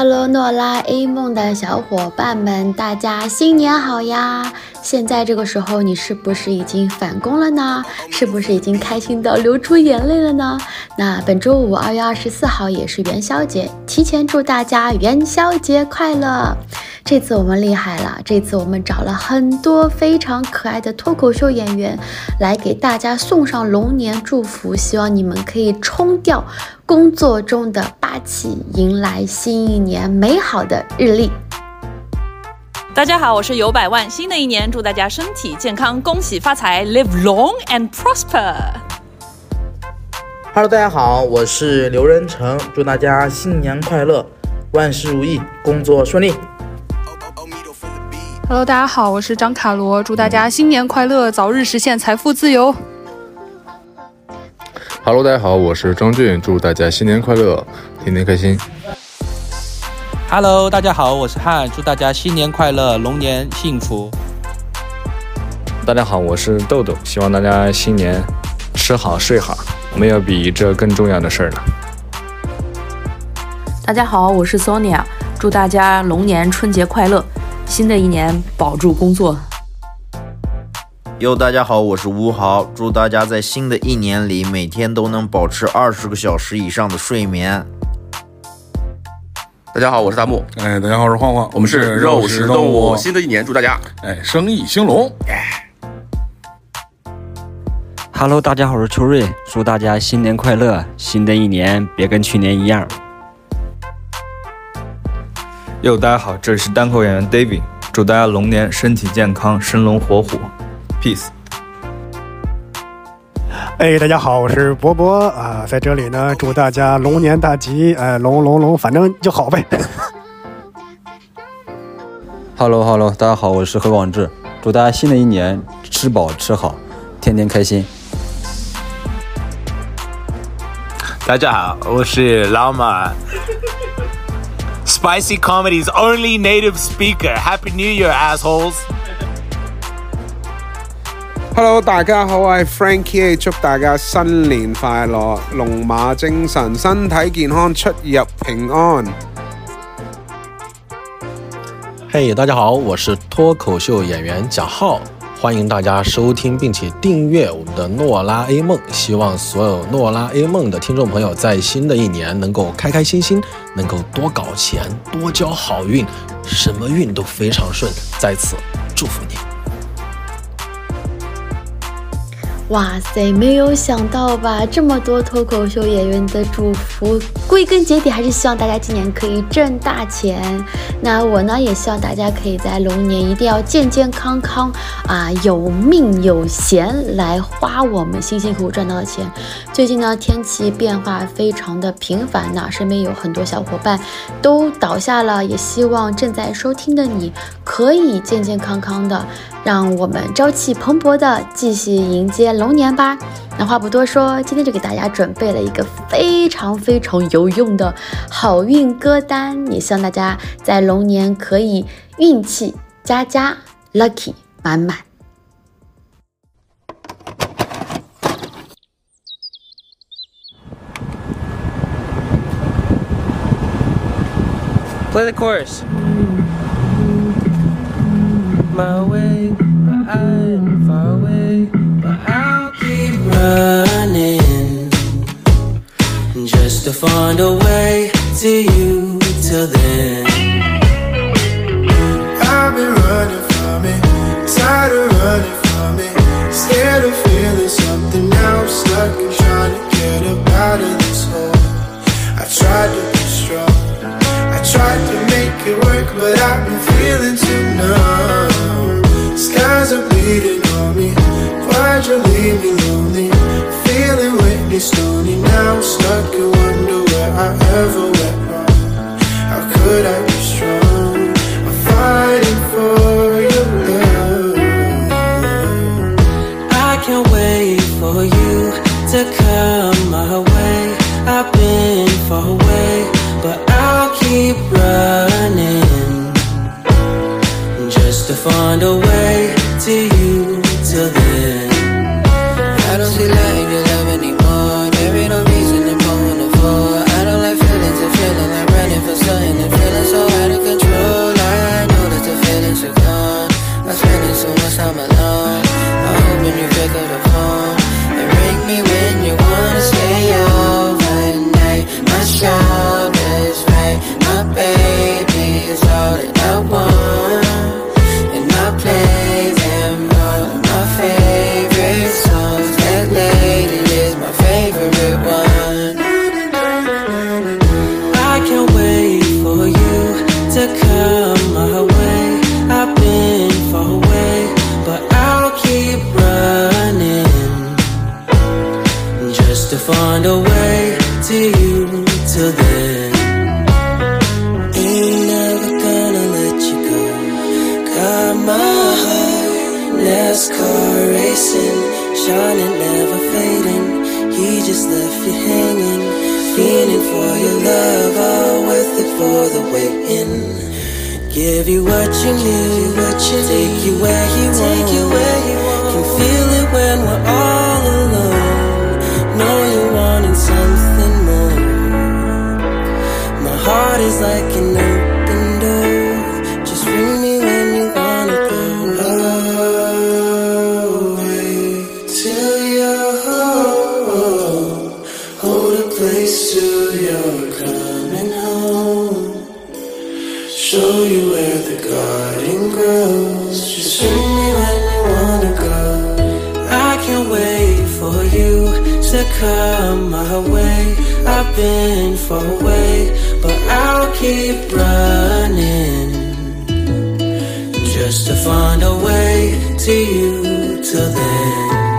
哈喽诺拉 A 梦的小伙伴们，大家新年好呀！现在这个时候，你是不是已经返工了呢？是不是已经开心到流出眼泪了呢？那本周五二月二十四号也是元宵节，提前祝大家元宵节快乐！这次我们厉害了，这次我们找了很多非常可爱的脱口秀演员来给大家送上龙年祝福，希望你们可以冲掉工作中的霸气，迎来新一年美好的日历。大家好，我是游百万，新的一年祝大家身体健康，恭喜发财，live long and prosper。Hello，大家好，我是刘仁成，祝大家新年快乐，万事如意，工作顺利。Hello，大家好，我是张卡罗，祝大家新年快乐，早日实现财富自由。Hello，大家好，我是张俊，祝大家新年快乐，天天开心。Hello，大家好，我是汉，祝大家新年快乐，龙年幸福。大家好，我是豆豆，希望大家新年吃好睡好，没有比这更重要的事儿了。大家好，我是 Sonia，祝大家龙年春节快乐。新的一年保住工作。哟，大家好，我是吴豪，祝大家在新的一年里每天都能保持二十个小时以上的睡眠。大家好，我是大木。哎，大家好，我是晃晃，我们是肉食动物。新的一年，祝大家哎生意兴隆。Hello，大家好，我是秋瑞，祝大家新年快乐，新的一年别跟去年一样。哟，大家好，这里是单口演员 David，祝大家龙年身体健康，生龙活虎，peace。哎，大家好，我是博博啊，在这里呢，祝大家龙年大吉，哎，龙龙龙，反正就好呗。Hello Hello，大家好，我是何广志，祝大家新的一年吃饱吃好，天天开心。大家好，我是老马。Spicy Comedy's only native speaker. Happy New Year, assholes! Hello，大家好，我係 Frankie，祝大家新年快乐，龙马精神，身体健康，出入平安。嘿，大家好，我是脱口秀演员贾浩。欢迎大家收听并且订阅我们的诺拉 A 梦，希望所有诺拉 A 梦的听众朋友在新的一年能够开开心心，能够多搞钱，多交好运，什么运都非常顺，在此祝福你。哇塞，没有想到吧？这么多脱口秀演员的祝福，归根结底还是希望大家今年可以挣大钱。那我呢，也希望大家可以在龙年一定要健健康康啊，有命有闲来花我们辛辛苦苦赚到的钱。最近呢，天气变化非常的频繁呐，身边有很多小伙伴都倒下了，也希望正在收听的你可以健健康康的。让我们朝气蓬勃的继续迎接龙年吧。那话不多说，今天就给大家准备了一个非常非常有用的好运歌单，也希望大家在龙年可以运气佳佳，lucky 满满。Play the chorus. my way, running just to find a way to you till then. I've been running from it, tired of running from it, scared of feeling something now. Stuck and trying to get up out of this hole. I tried to be strong, I tried to make it work, but I've been feeling too numb. Skies are bleeding on me. Why'd you leave me Stony now. Stuck and wonder where I ever went wrong. How could I be strong? I'm fighting for your love. I can't wait for you to come my way. I've been far away, but I'll keep running just to find a way to come my way. I've been far away, but I'll keep running just to find a way to you till then.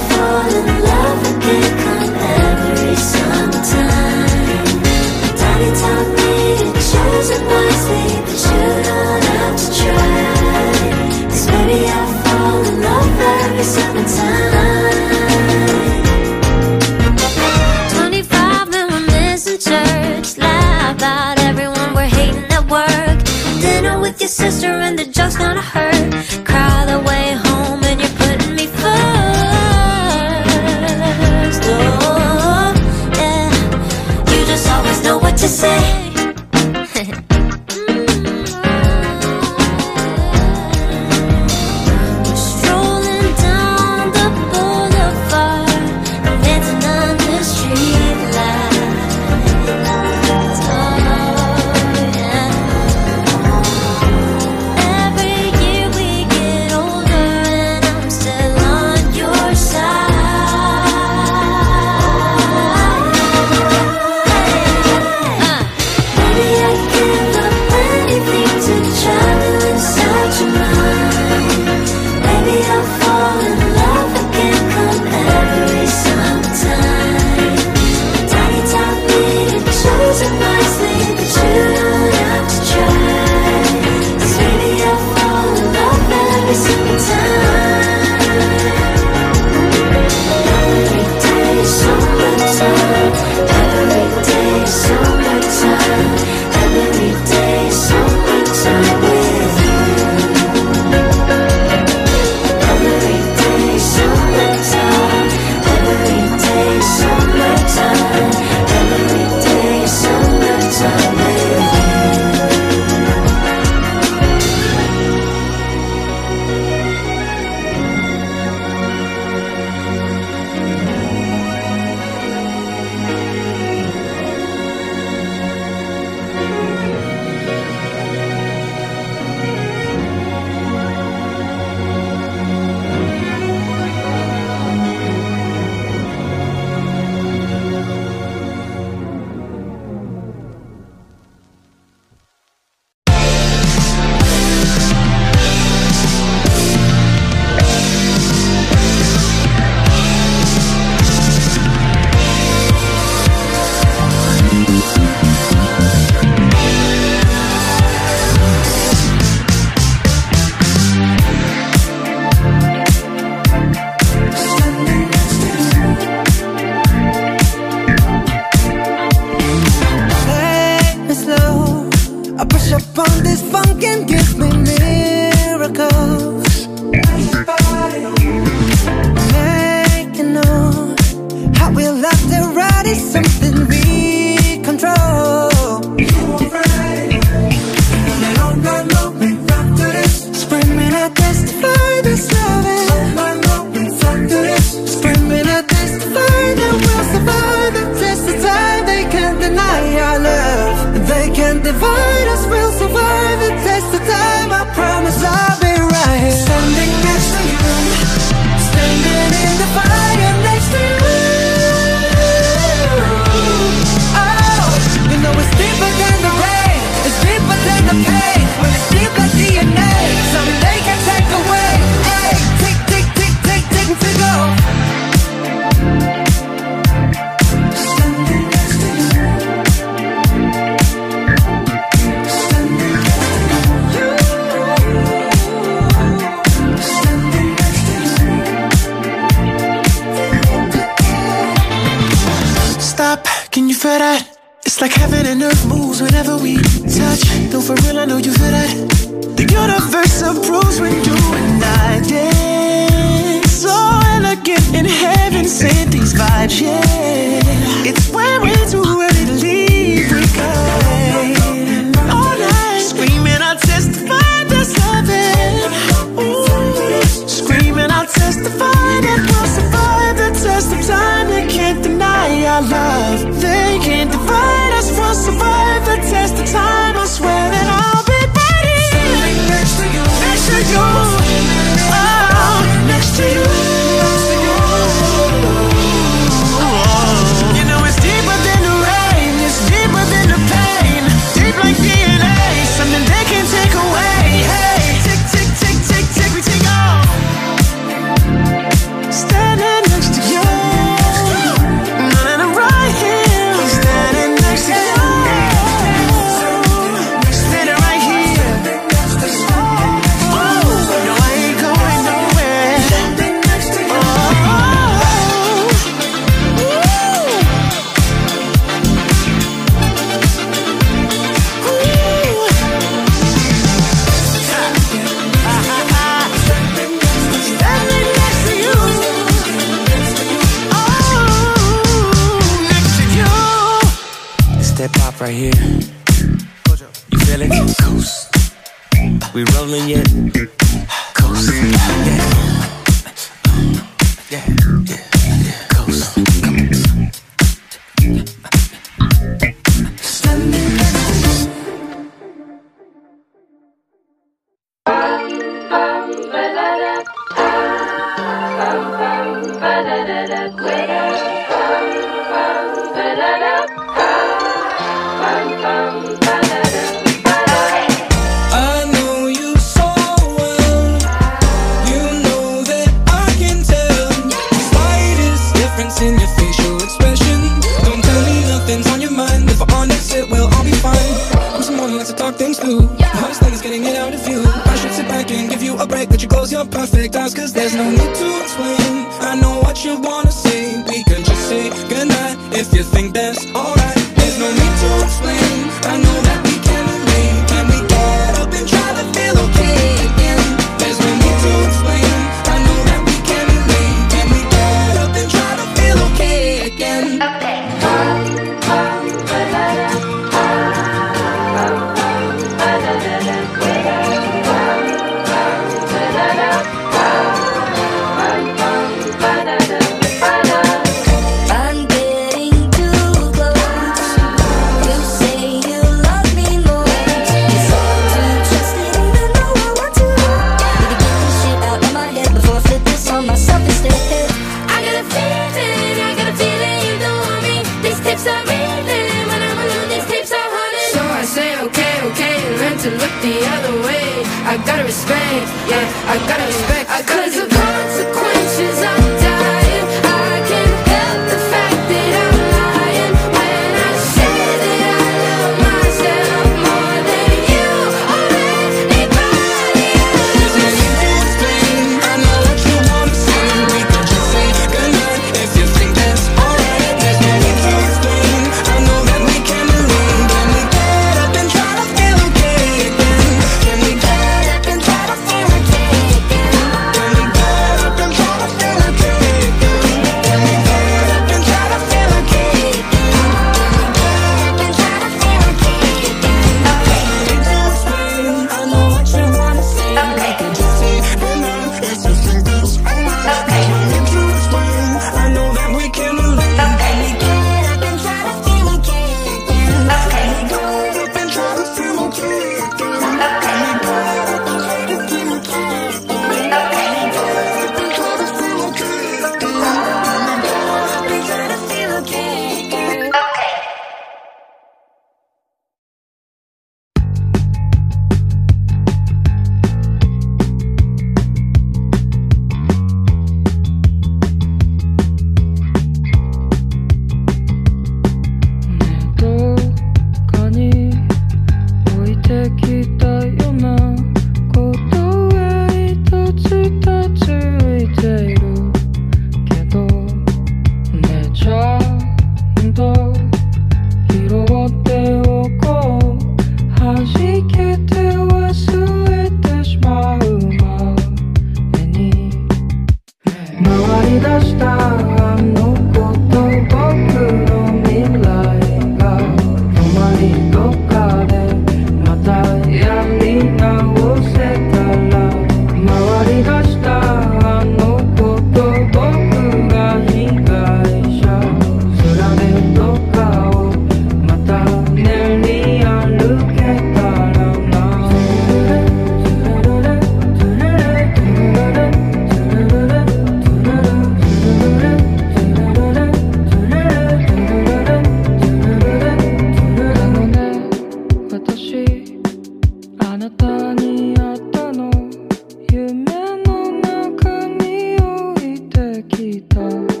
maldito.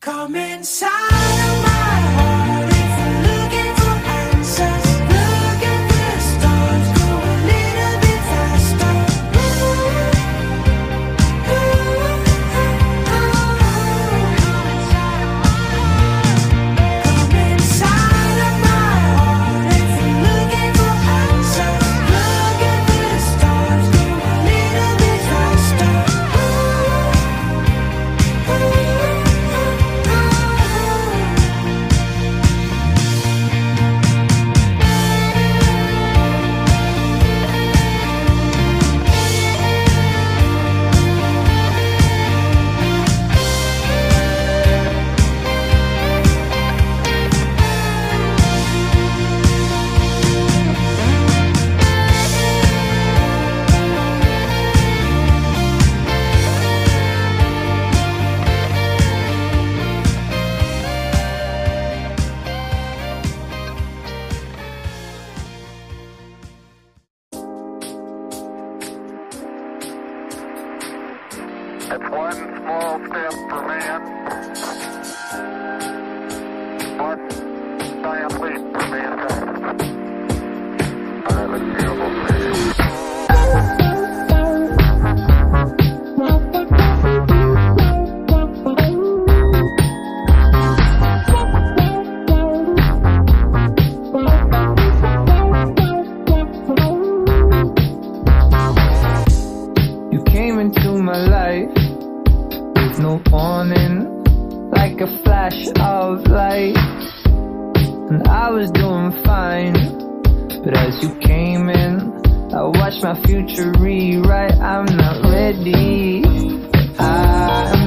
Come inside. my life with no warning, like a flash of light. And I was doing fine, but as you came in, I watched my future rewrite. I'm not ready. I'm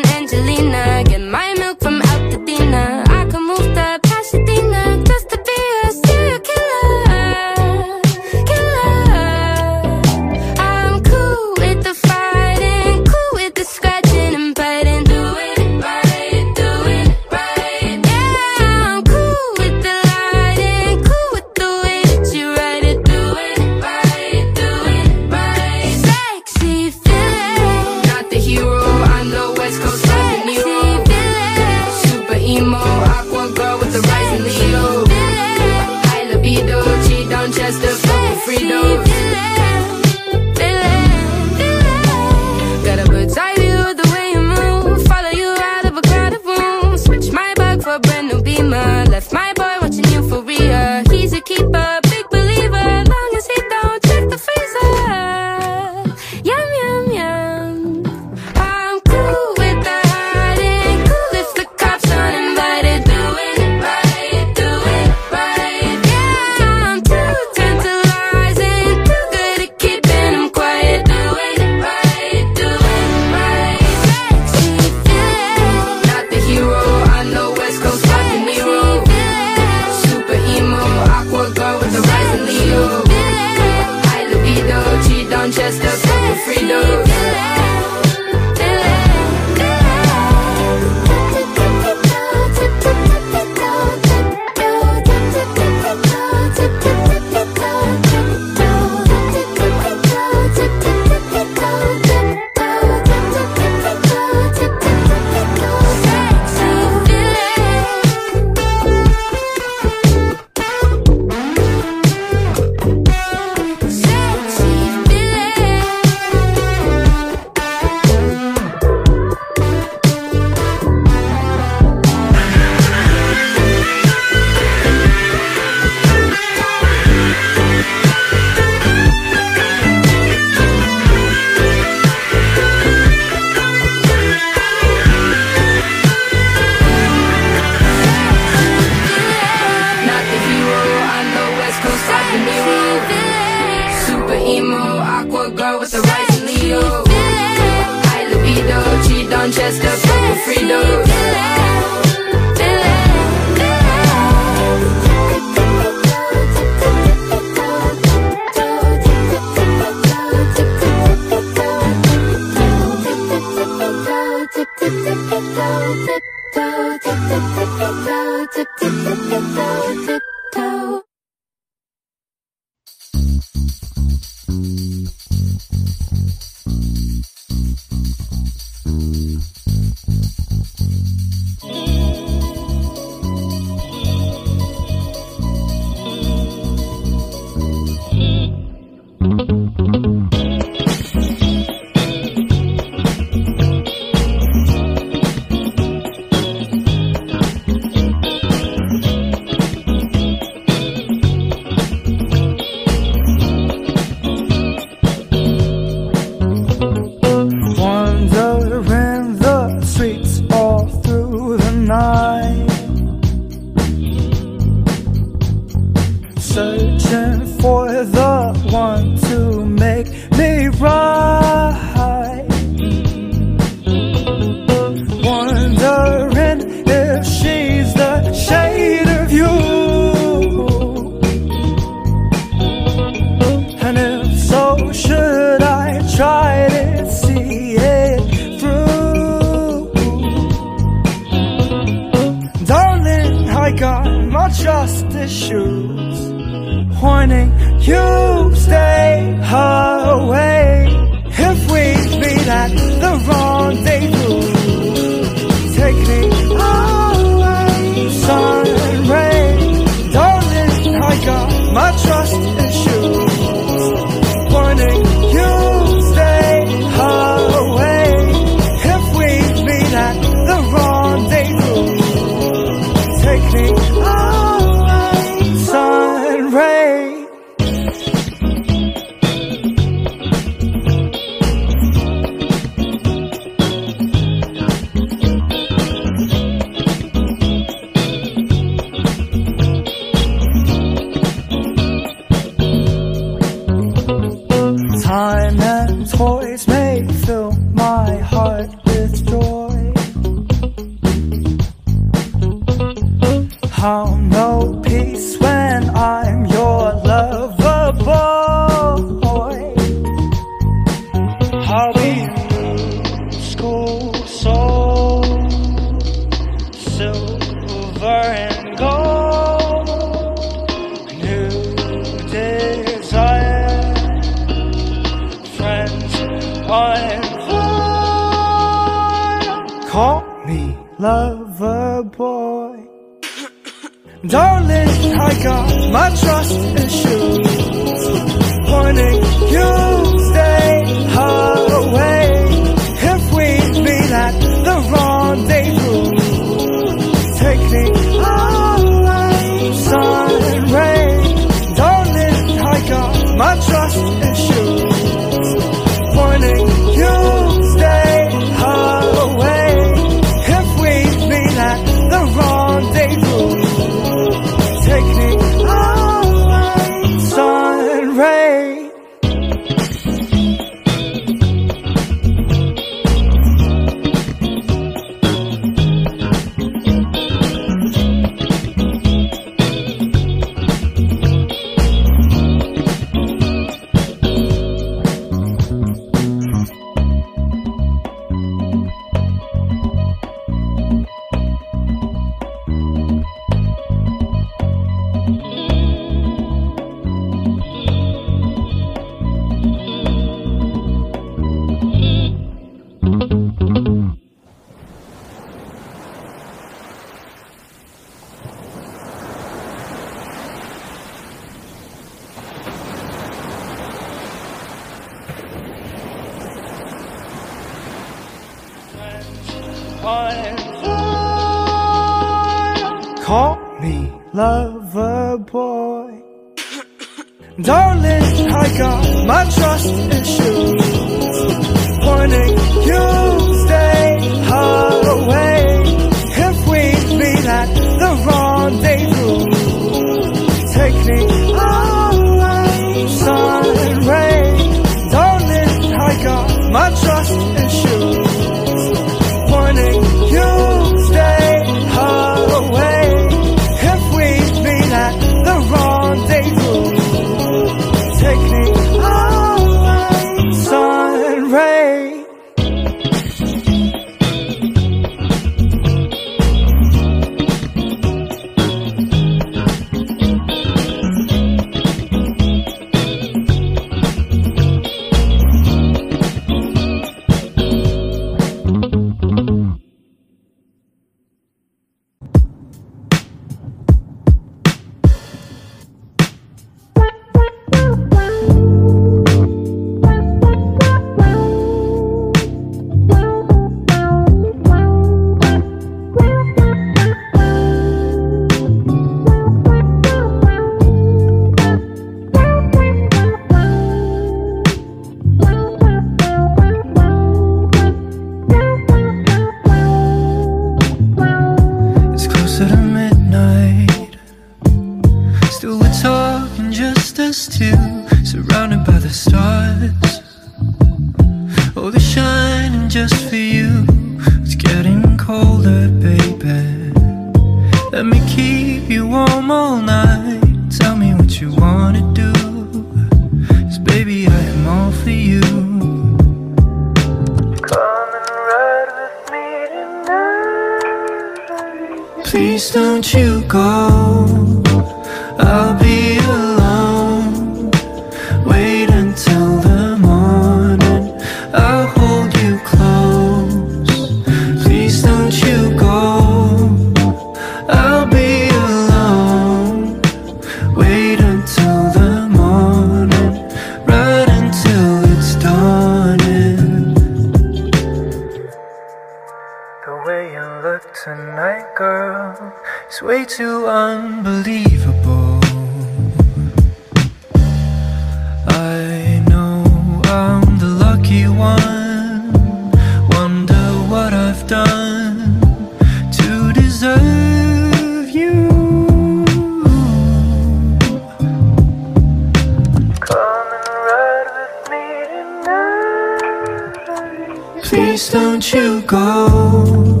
you go.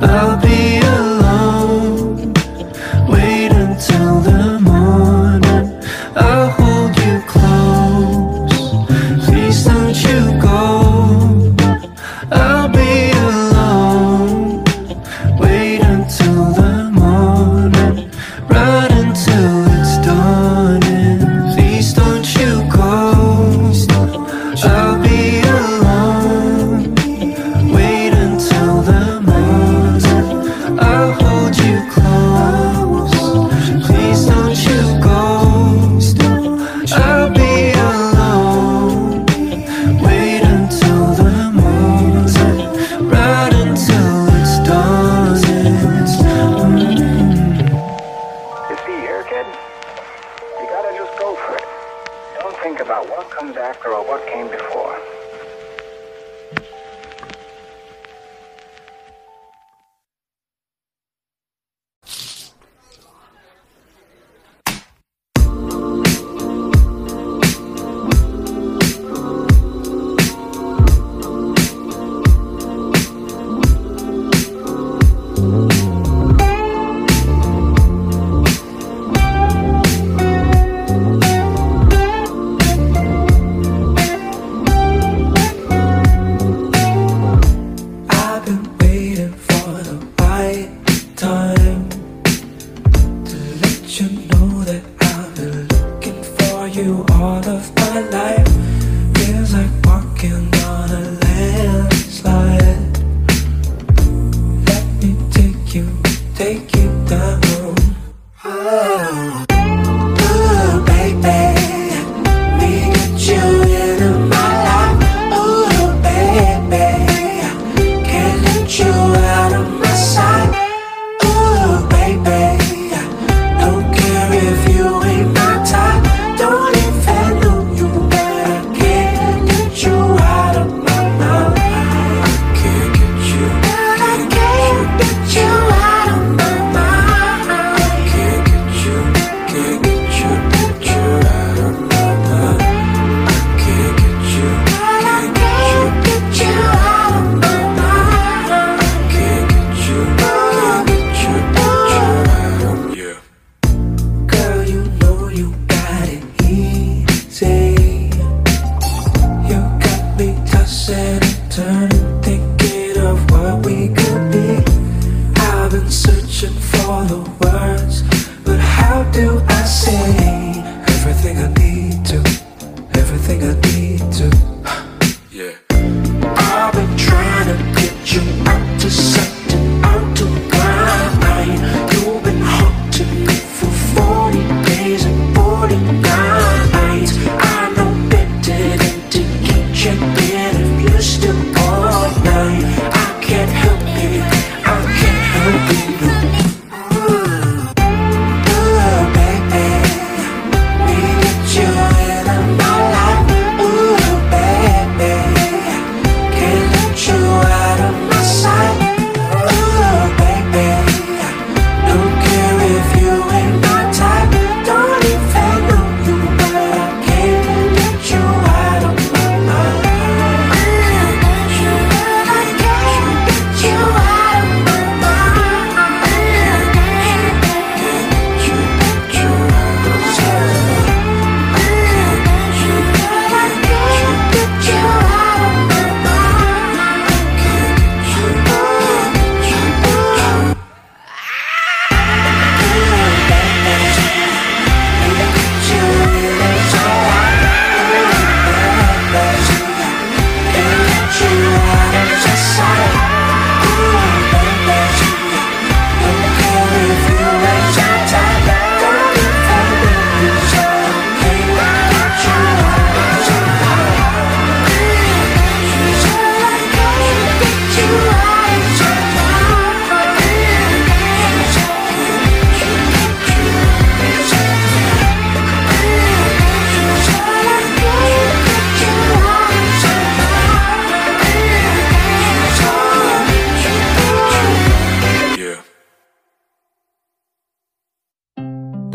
I'll be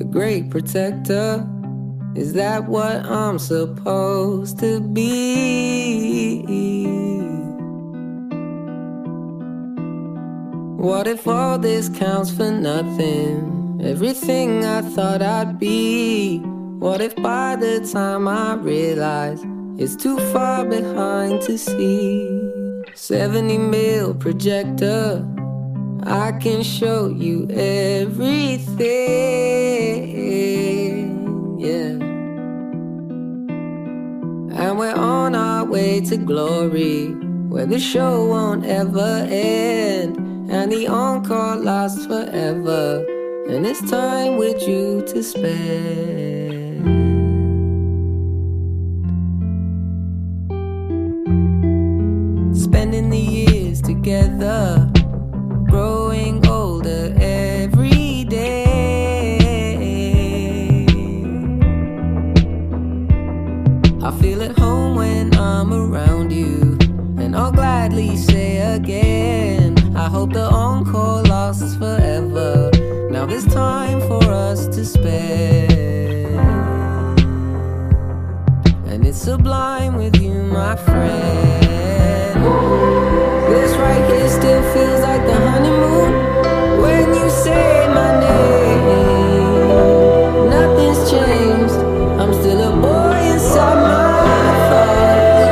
great protector. Is that what I'm supposed to be? What if all this counts for nothing? Everything I thought I'd be. What if by the time I realize it's too far behind to see? 70 mil projector, I can show you everything. Yeah. And we're on our way to glory, where the show won't ever end. And the encore lasts forever. And it's time with you to spend. My friend. This right here still feels like the honeymoon when you say my name. Nothing's changed. I'm still a boy inside my thoughts.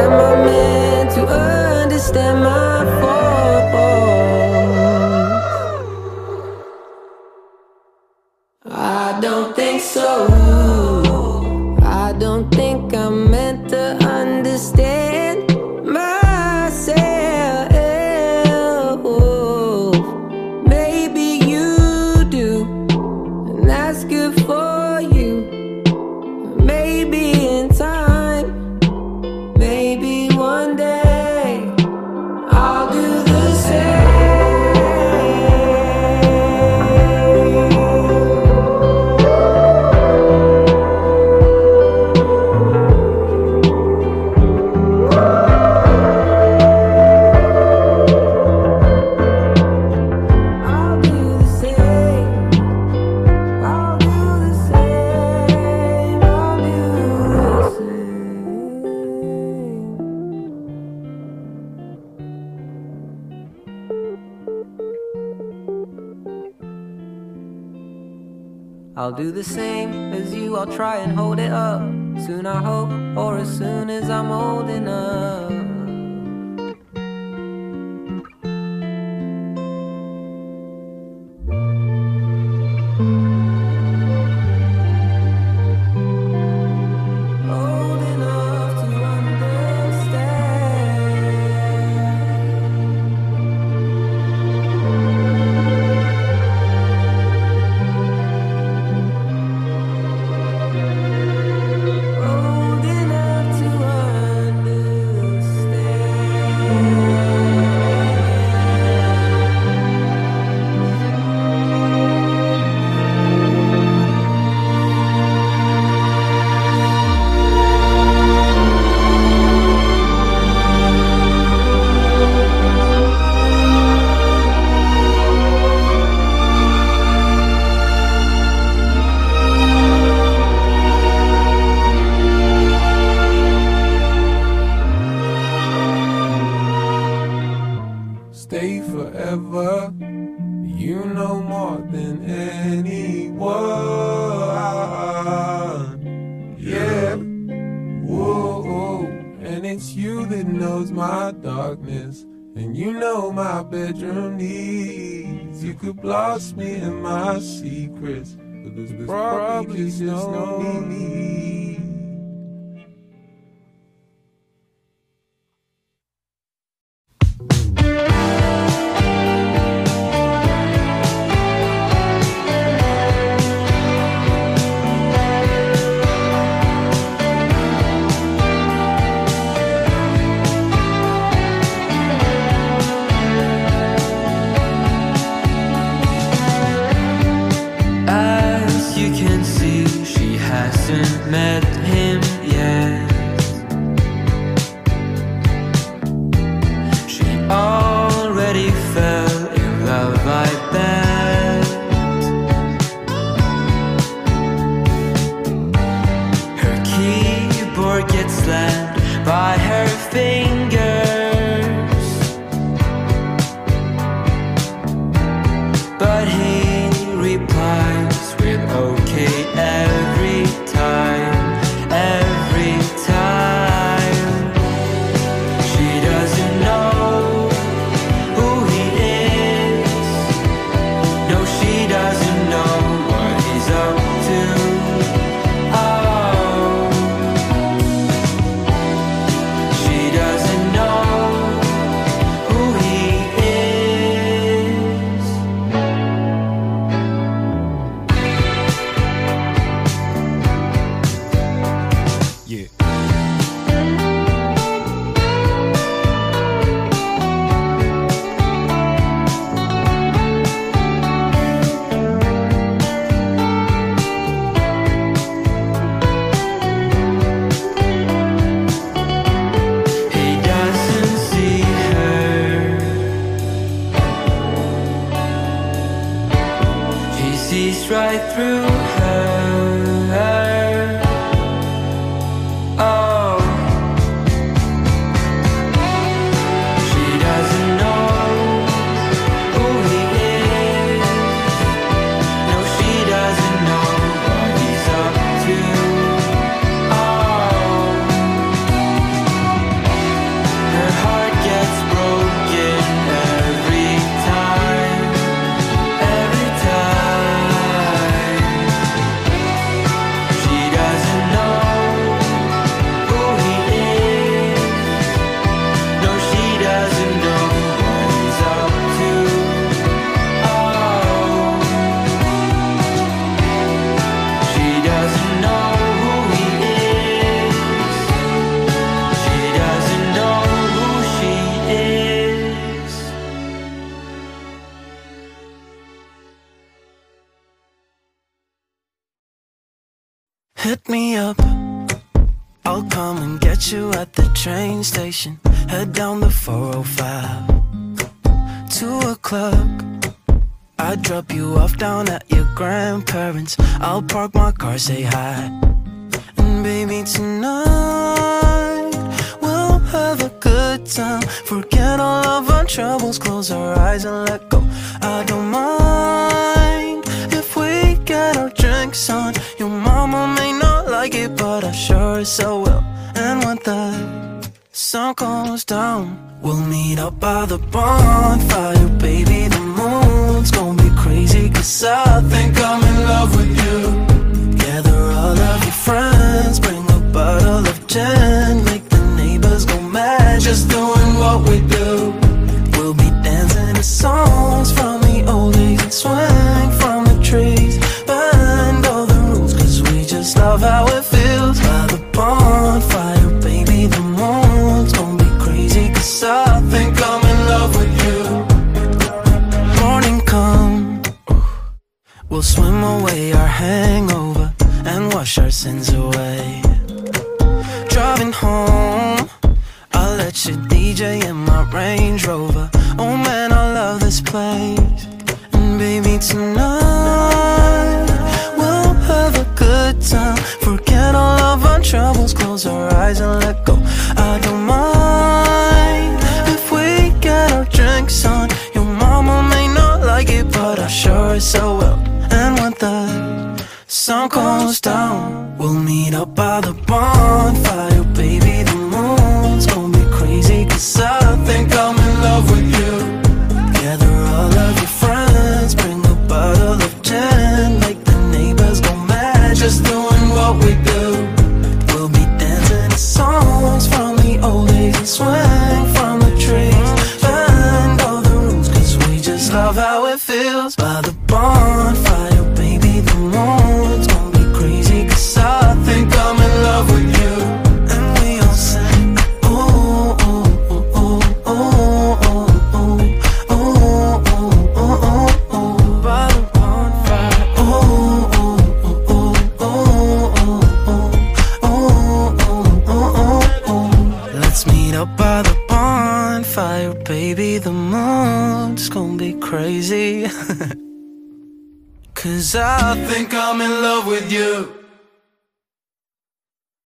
Am I meant to understand my say hi. hangover and wash our sins away. Driving home, I'll let you DJ in my Range Rover. Oh man, I love this place. And baby, tonight we'll have a good time. Forget all of our troubles, close our eyes and let go. I don't mind if we get our drinks on. Your mama may not like it, but I sure as so will sun down, we'll meet up by the bonfire.